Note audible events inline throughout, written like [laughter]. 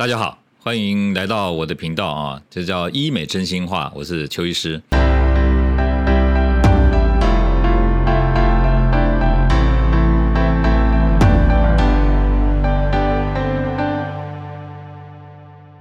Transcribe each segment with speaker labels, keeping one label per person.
Speaker 1: 大家好，欢迎来到我的频道啊，这叫医美真心话，我是邱医师。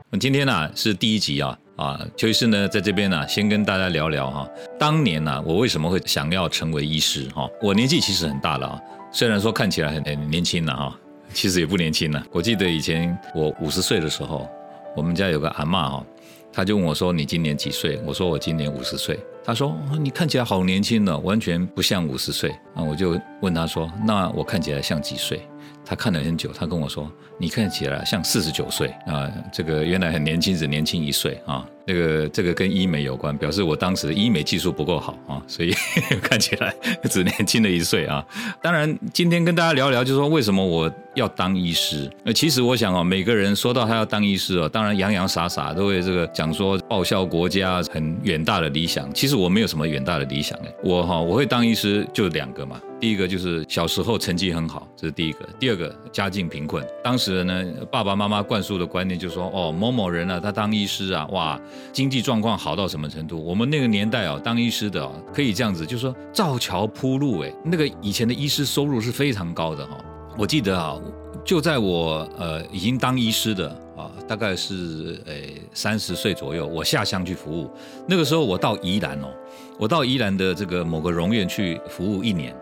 Speaker 1: 我今天呢是第一集啊啊，邱医师呢在这边呢先跟大家聊聊哈，当年呢我为什么会想要成为医师哈？我年纪其实很大了啊，虽然说看起来很很年轻了哈。其实也不年轻了。我记得以前我五十岁的时候，我们家有个阿妈哈，他就问我说：“你今年几岁？”我说：“我今年五十岁。”他说：“你看起来好年轻呢，完全不像五十岁。”啊，我就问他说：“那我看起来像几岁？”他看了很久，他跟我说：“你看起来像四十九岁啊，这个原来很年轻，只年轻一岁啊。”这个这个跟医美有关，表示我当时的医美技术不够好啊，所以 [laughs] 看起来只年轻了一岁啊。当然，今天跟大家聊聊，就是说为什么我要当医师。那其实我想哦，每个人说到他要当医师哦，当然洋洋洒洒都会这个讲说报效国家很远大的理想。其实我没有什么远大的理想哎，我哈我会当医师就两个嘛。第一个就是小时候成绩很好，这是第一个。第二个家境贫困，当时呢爸爸妈妈灌输的观念就是说哦某某人啊他当医师啊哇。经济状况好到什么程度？我们那个年代啊，当医师的可以这样子，就是说造桥铺路，哎，那个以前的医师收入是非常高的哈。我记得啊，就在我呃已经当医师的啊，大概是呃三十岁左右，我下乡去服务。那个时候我到宜兰哦，我到宜兰的这个某个荣院去服务一年。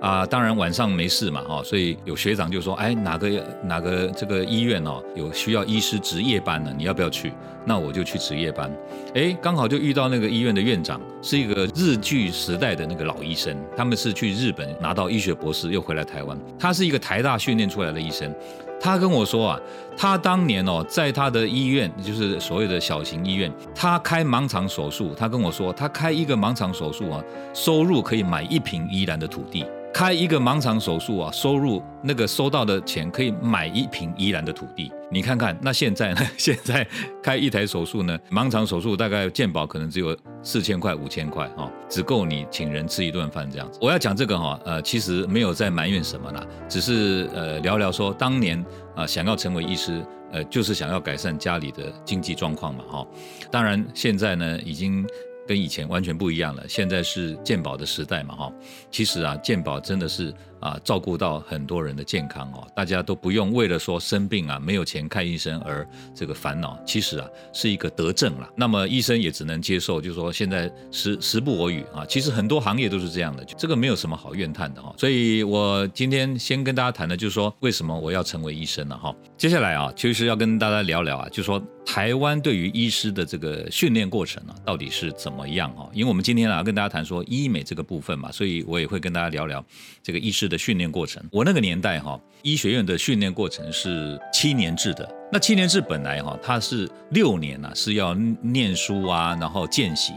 Speaker 1: 啊，当然晚上没事嘛，哈，所以有学长就说，哎，哪个哪个这个医院哦，有需要医师值夜班的，你要不要去？那我就去值夜班。哎，刚好就遇到那个医院的院长，是一个日剧时代的那个老医生，他们是去日本拿到医学博士，又回来台湾。他是一个台大训练出来的医生，他跟我说啊，他当年哦，在他的医院，就是所谓的小型医院，他开盲肠手术，他跟我说，他开一个盲肠手术啊，收入可以买一瓶宜兰的土地。开一个盲肠手术啊，收入那个收到的钱可以买一平宜兰的土地。你看看，那现在呢？[laughs] 现在开一台手术呢，盲肠手术大概健保可能只有四千块、五千块啊，只够你请人吃一顿饭这样子。我要讲这个哈，呃，其实没有在埋怨什么啦，只是呃聊聊说当年啊想要成为医师，呃，就是想要改善家里的经济状况嘛哈。当然现在呢已经。跟以前完全不一样了，现在是健保的时代嘛，哈，其实啊，健保真的是啊，照顾到很多人的健康哦，大家都不用为了说生病啊，没有钱看医生而这个烦恼，其实啊，是一个德政了。那么医生也只能接受，就是说现在时时不我与啊，其实很多行业都是这样的，这个没有什么好怨叹的哈。所以我今天先跟大家谈的，就是说为什么我要成为医生呢？哈，接下来啊，其实要跟大家聊聊啊，就是说。台湾对于医师的这个训练过程啊，到底是怎么样哈？因为我们今天啊跟大家谈说医美这个部分嘛，所以我也会跟大家聊聊这个医师的训练过程。我那个年代哈，医学院的训练过程是七年制的。那七年制本来哈，它是六年呢是要念书啊，然后见习，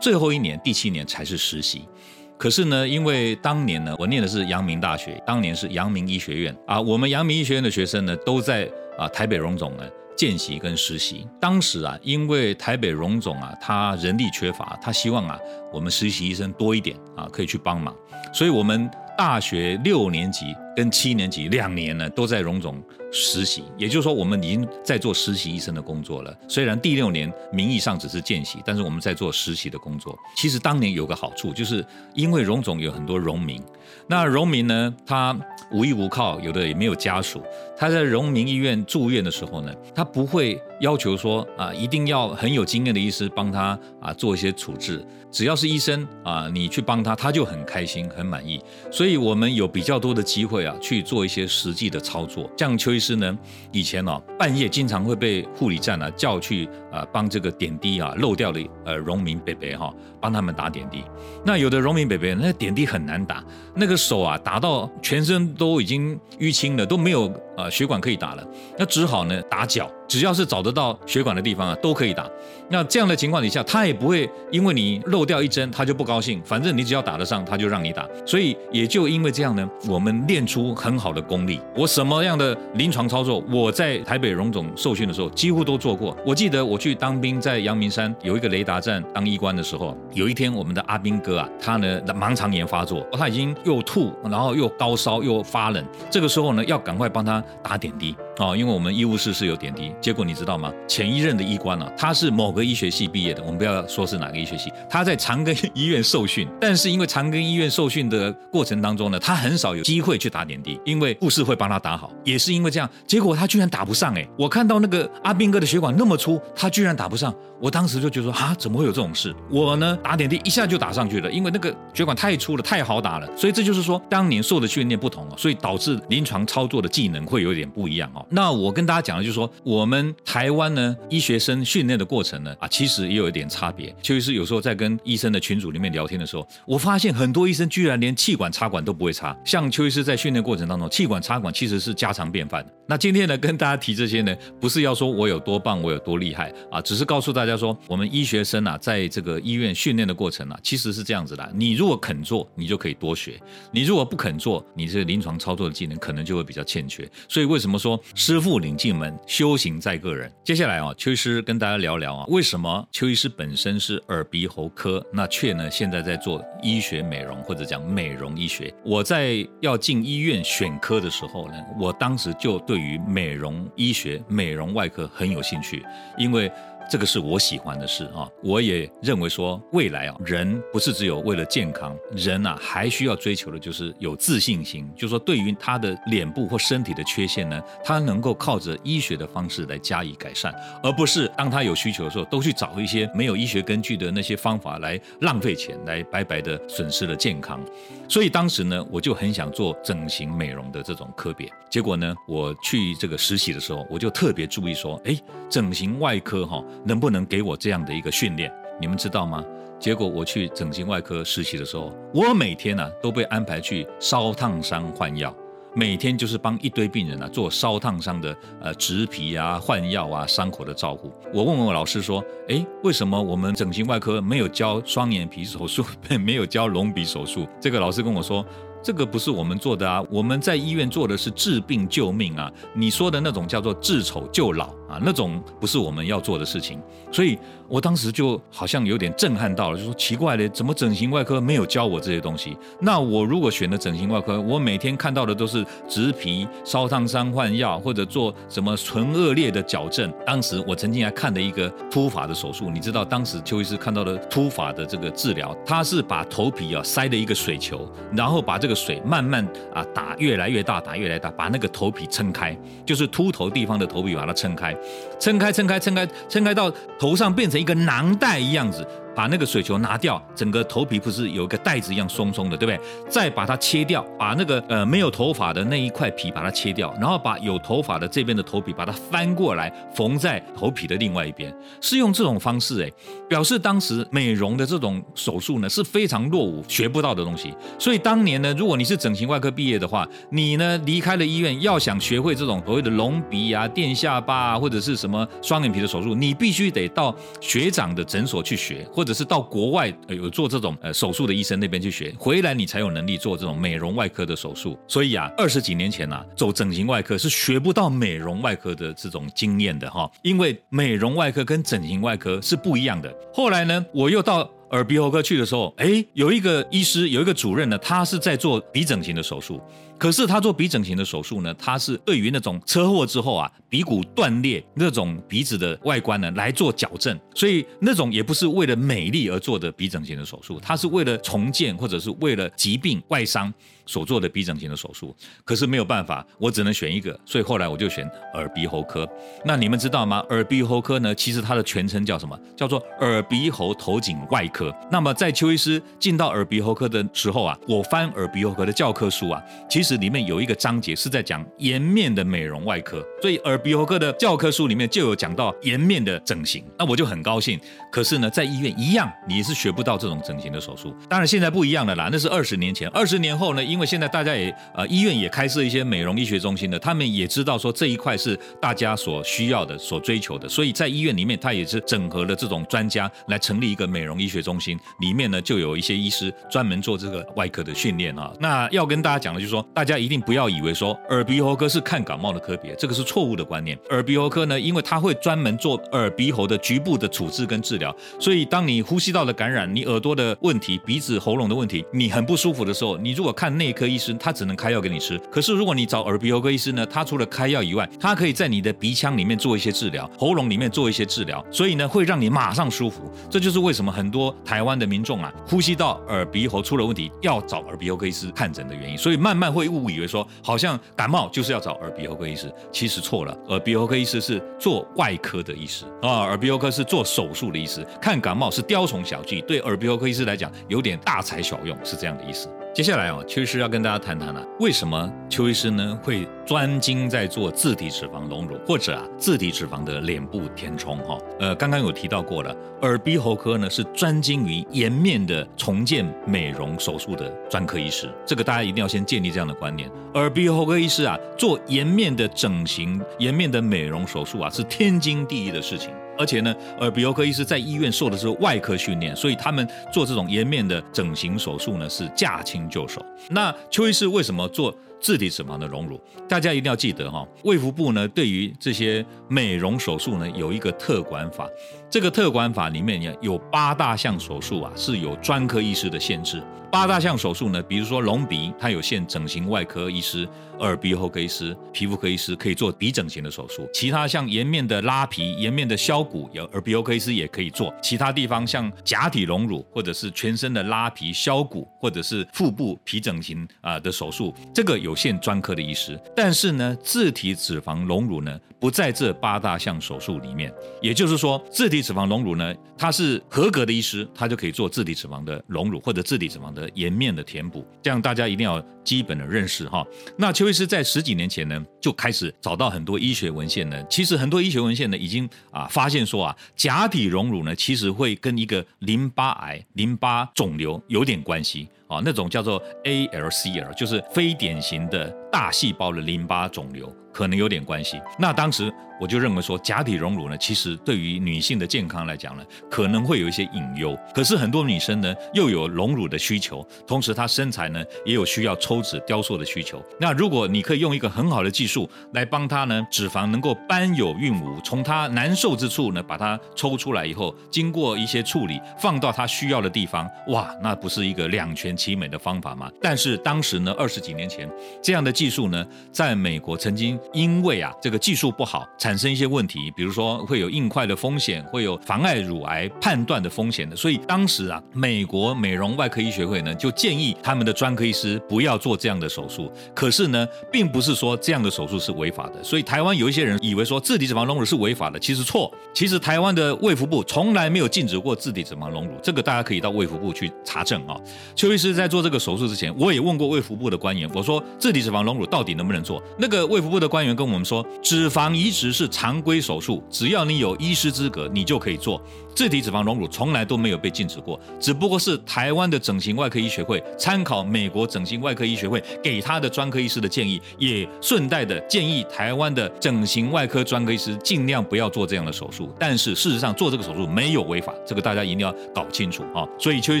Speaker 1: 最后一年第七年才是实习。可是呢，因为当年呢，我念的是阳明大学，当年是阳明医学院啊，我们阳明医学院的学生呢都在啊台北荣总呢。见习跟实习，当时啊，因为台北荣总啊，他人力缺乏，他希望啊，我们实习医生多一点啊，可以去帮忙，所以我们大学六年级跟七年级两年呢，都在荣总。实习，也就是说，我们已经在做实习医生的工作了。虽然第六年名义上只是见习，但是我们在做实习的工作。其实当年有个好处，就是因为荣总有很多荣民，那荣民呢，他无依无靠，有的也没有家属。他在荣民医院住院的时候呢，他不会要求说啊，一定要很有经验的医师帮他啊做一些处置。只要是医生啊，你去帮他，他就很开心、很满意。所以所以我们有比较多的机会啊，去做一些实际的操作。像邱医师呢，以前哦，半夜经常会被护理站啊叫去啊，帮这个点滴啊漏掉的呃农民伯伯哈，帮他们打点滴。那有的农民伯伯那点滴很难打，那个手啊打到全身都已经淤青了，都没有啊血管可以打了，那只好呢打脚。只要是找得到血管的地方啊，都可以打。那这样的情况底下，他也不会因为你漏掉一针，他就不高兴。反正你只要打得上，他就让你打。所以也就因为这样呢，我们练出很好的功力。我什么样的临床操作，我在台北荣总受训的时候几乎都做过。我记得我去当兵，在阳明山有一个雷达站当医官的时候，有一天我们的阿兵哥啊，他呢盲肠炎发作，他已经又吐，然后又高烧又发冷。这个时候呢，要赶快帮他打点滴。哦，因为我们医务室是有点滴。结果你知道吗？前一任的医官呢，他是某个医学系毕业的，我们不要说是哪个医学系，他在长庚医院受训，但是因为长庚医院受训的过程当中呢，他很少有机会去打点滴，因为护士会帮他打好。也是因为这样，结果他居然打不上哎！我看到那个阿兵哥的血管那么粗，他居然打不上，我当时就觉得说啊，怎么会有这种事？我呢打点滴一下就打上去了，因为那个血管太粗了，太好打了。所以这就是说，当年受的训练不同哦，所以导致临床操作的技能会有点不一样哦。那我跟大家讲的就是说，我们台湾呢医学生训练的过程呢啊，其实也有一点差别。邱医师有时候在跟医生的群组里面聊天的时候，我发现很多医生居然连气管插管都不会插。像邱医师在训练过程当中，气管插管其实是家常便饭的。那今天呢，跟大家提这些呢，不是要说我有多棒，我有多厉害啊，只是告诉大家说，我们医学生啊，在这个医院训练的过程啊，其实是这样子的。你如果肯做，你就可以多学；你如果不肯做，你这临床操作的技能可能就会比较欠缺。所以为什么说师傅领进门，修行在个人？接下来啊，邱医师跟大家聊聊啊，为什么邱医师本身是耳鼻喉科，那却呢现在在做医学美容或者讲美容医学？我在要进医院选科的时候呢，我当时就对。对于美容医学、美容外科很有兴趣，因为。这个是我喜欢的事啊！我也认为说，未来啊，人不是只有为了健康，人啊还需要追求的就是有自信心。就是说，对于他的脸部或身体的缺陷呢，他能够靠着医学的方式来加以改善，而不是当他有需求的时候，都去找一些没有医学根据的那些方法来浪费钱，来白白的损失了健康。所以当时呢，我就很想做整形美容的这种科别。结果呢，我去这个实习的时候，我就特别注意说，哎，整形外科哈。能不能给我这样的一个训练？你们知道吗？结果我去整形外科实习的时候，我每天呢都被安排去烧烫伤换药，每天就是帮一堆病人啊做烧烫伤的呃植皮啊、换药啊、伤口的照顾。我问问我老师说，哎，为什么我们整形外科没有教双眼皮手术，[laughs] 没有教隆鼻手术？这个老师跟我说。这个不是我们做的啊，我们在医院做的是治病救命啊。你说的那种叫做治丑救老啊，那种不是我们要做的事情。所以我当时就好像有点震撼到了，就说奇怪的，怎么整形外科没有教我这些东西？那我如果选的整形外科，我每天看到的都是植皮、烧烫伤、换药，或者做什么纯恶劣的矫正。当时我曾经还看了一个突发的手术，你知道当时邱医师看到的突发的这个治疗，他是把头皮啊塞了一个水球，然后把这个。水慢慢啊打越来越大，打越来越大，把那个头皮撑开，就是秃头地方的头皮把它撑开，撑开，撑开，撑开，撑开到头上变成一个囊袋一样子。把那个水球拿掉，整个头皮不是有一个袋子一样松松的，对不对？再把它切掉，把那个呃没有头发的那一块皮把它切掉，然后把有头发的这边的头皮把它翻过来缝在头皮的另外一边，是用这种方式哎，表示当时美容的这种手术呢是非常落伍、学不到的东西。所以当年呢，如果你是整形外科毕业的话，你呢离开了医院，要想学会这种所谓的隆鼻啊、垫下巴啊，或者是什么双眼皮的手术，你必须得到学长的诊所去学，或者是到国外有做这种呃手术的医生那边去学，回来你才有能力做这种美容外科的手术。所以啊，二十几年前呐，走整形外科是学不到美容外科的这种经验的哈，因为美容外科跟整形外科是不一样的。后来呢，我又到。耳鼻喉科去的时候，哎，有一个医师，有一个主任呢，他是在做鼻整形的手术。可是他做鼻整形的手术呢，他是对于那种车祸之后啊，鼻骨断裂那种鼻子的外观呢来做矫正。所以那种也不是为了美丽而做的鼻整形的手术，他是为了重建或者是为了疾病外伤所做的鼻整形的手术。可是没有办法，我只能选一个，所以后来我就选耳鼻喉科。那你们知道吗？耳鼻喉科呢，其实它的全称叫什么？叫做耳鼻喉头颈外科。那么在邱医师进到耳鼻喉科的时候啊，我翻耳鼻喉科的教科书啊，其实实里面有一个章节是在讲颜面的美容外科，所以耳鼻喉科的教科书里面就有讲到颜面的整形，那我就很高兴。可是呢，在医院一样，你是学不到这种整形的手术。当然现在不一样了啦，那是二十年前，二十年后呢，因为现在大家也呃医院也开设一些美容医学中心的，他们也知道说这一块是大家所需要的、所追求的，所以在医院里面他也是整合了这种专家来成立一个美容医学中心。里面呢就有一些医师专门做这个外科的训练啊。那要跟大家讲的就是说，大家一定不要以为说耳鼻喉科是看感冒的科别，这个是错误的观念。耳鼻喉科呢，因为它会专门做耳鼻喉的局部的处置跟治疗，所以当你呼吸道的感染、你耳朵的问题、鼻子喉咙的问题，你很不舒服的时候，你如果看内科医生，他只能开药给你吃。可是如果你找耳鼻喉科医师呢，他除了开药以外，他可以在你的鼻腔里面做一些治疗，喉咙里面做一些治疗，所以呢，会让你马上舒服。这就是为什么很多台湾的民众啊，呼吸道、耳鼻喉出了问题，要找耳鼻喉科医师看诊的原因。所以慢慢会误以为说，好像感冒就是要找耳鼻喉科医师，其实错了。耳鼻喉科医师是做外科的医师啊，耳鼻喉科是做手术的医师，看感冒是雕虫小技，对耳鼻喉科医师来讲有点大材小用，是这样的意思。接下来啊，邱医师要跟大家谈谈了，为什么邱医师呢会专精在做自体脂肪隆乳或者啊自体脂肪的脸部填充哈？呃，刚刚有提到过了，耳鼻喉科呢是专精于颜面的重建美容手术的专科医师，这个大家一定要先建立这样的观念。耳鼻喉科医师啊，做颜面的整形、颜面的美容手术啊，是天经地义的事情。而且呢，耳鼻喉科医师在医院受的是外科训练，所以他们做这种颜面的整形手术呢是驾轻就熟。那邱医师为什么做自体脂肪的隆乳？大家一定要记得哈，卫福部呢对于这些美容手术呢有一个特管法，这个特管法里面呢有八大项手术啊是有专科医师的限制。八大项手术呢，比如说隆鼻，它有限整形外科医师、耳鼻喉科医师、皮肤科医师可以做鼻整形的手术。其他像颜面的拉皮、颜面的削骨，有耳鼻喉科医师也可以做。其他地方像假体隆乳，或者是全身的拉皮、削骨，或者是腹部皮整形啊的手术，这个有限专科的医师。但是呢，自体脂肪隆乳呢不在这八大项手术里面。也就是说，自体脂肪隆乳呢，它是合格的医师，他就可以做自体脂肪的隆乳或者自体脂肪的。颜面的填补，这样大家一定要基本的认识哈。那邱医师在十几年前呢，就开始找到很多医学文献呢。其实很多医学文献呢，已经啊发现说啊，假体隆乳呢，其实会跟一个淋巴癌、淋巴肿瘤有点关系啊。那种叫做 ALCL，就是非典型的大细胞的淋巴肿瘤。可能有点关系。那当时我就认为说，假体隆乳呢，其实对于女性的健康来讲呢，可能会有一些隐忧。可是很多女生呢，又有隆乳的需求，同时她身材呢，也有需要抽脂雕塑的需求。那如果你可以用一个很好的技术来帮她呢，脂肪能够搬有运无，从她难受之处呢，把它抽出来以后，经过一些处理，放到她需要的地方，哇，那不是一个两全其美的方法吗？但是当时呢，二十几年前，这样的技术呢，在美国曾经。因为啊，这个技术不好，产产生一些问题，比如说会有硬块的风险，会有妨碍乳癌判断的风险的。所以当时啊，美国美容外科医学会呢就建议他们的专科医师不要做这样的手术。可是呢，并不是说这样的手术是违法的。所以台湾有一些人以为说自体脂肪隆乳是违法的，其实错。其实台湾的卫福部从来没有禁止过自体脂肪隆乳，这个大家可以到卫福部去查证啊。邱医师在做这个手术之前，我也问过卫福部的官员，我说自体脂肪隆乳到底能不能做？那个卫福部的官员跟我们说，脂肪移植是常规手术，只要你有医师资格，你就可以做。自体脂肪隆乳从来都没有被禁止过，只不过是台湾的整形外科医学会参考美国整形外科医学会给他的专科医师的建议，也顺带的建议台湾的整形外科专科医师尽量不要做这样的手术。但是事实上做这个手术没有违法，这个大家一定要搞清楚啊！所以邱医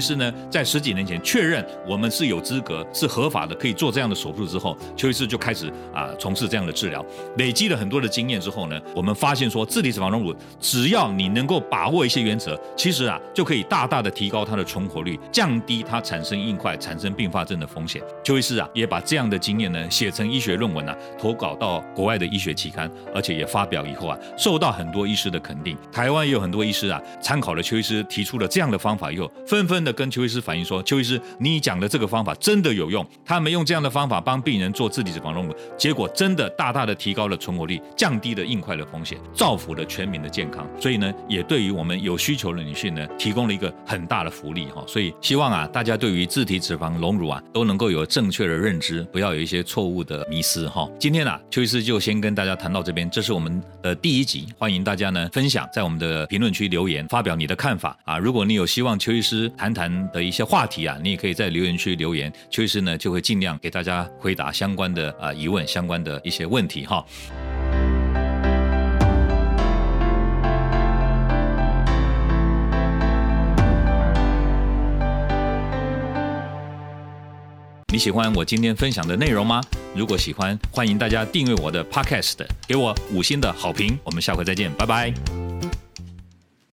Speaker 1: 师呢，在十几年前确认我们是有资格、是合法的，可以做这样的手术之后，邱医师就开始啊从事这样的治疗，累积了很多的经验之后呢，我们发现说自体脂肪隆乳，只要你能够把握一些。原则其实啊，就可以大大的提高它的存活率，降低它产生硬块、产生并发症的风险。邱医师啊，也把这样的经验呢写成医学论文啊，投稿到国外的医学期刊，而且也发表以后啊，受到很多医师的肯定。台湾也有很多医师啊，参考了邱医师提出了这样的方法以后，纷纷的跟邱医师反映说：“邱医师，你讲的这个方法真的有用。他们用这样的方法帮病人做自体脂肪隆乳，结果真的大大的提高了存活率，降低了硬块的风险，造福了全民的健康。所以呢，也对于我们有有。需求的女性呢，提供了一个很大的福利哈，所以希望啊，大家对于自体脂肪隆乳啊，都能够有正确的认知，不要有一些错误的迷思哈。今天啊，邱医师就先跟大家谈到这边，这是我们的第一集，欢迎大家呢分享，在我们的评论区留言，发表你的看法啊。如果你有希望邱医师谈谈的一些话题啊，你也可以在留言区留言，邱医师呢就会尽量给大家回答相关的啊疑问，相关的一些问题哈。你喜欢我今天分享的内容吗？如果喜欢，欢迎大家订阅我的 Podcast，给我五星的好评。我们下回再见，拜拜。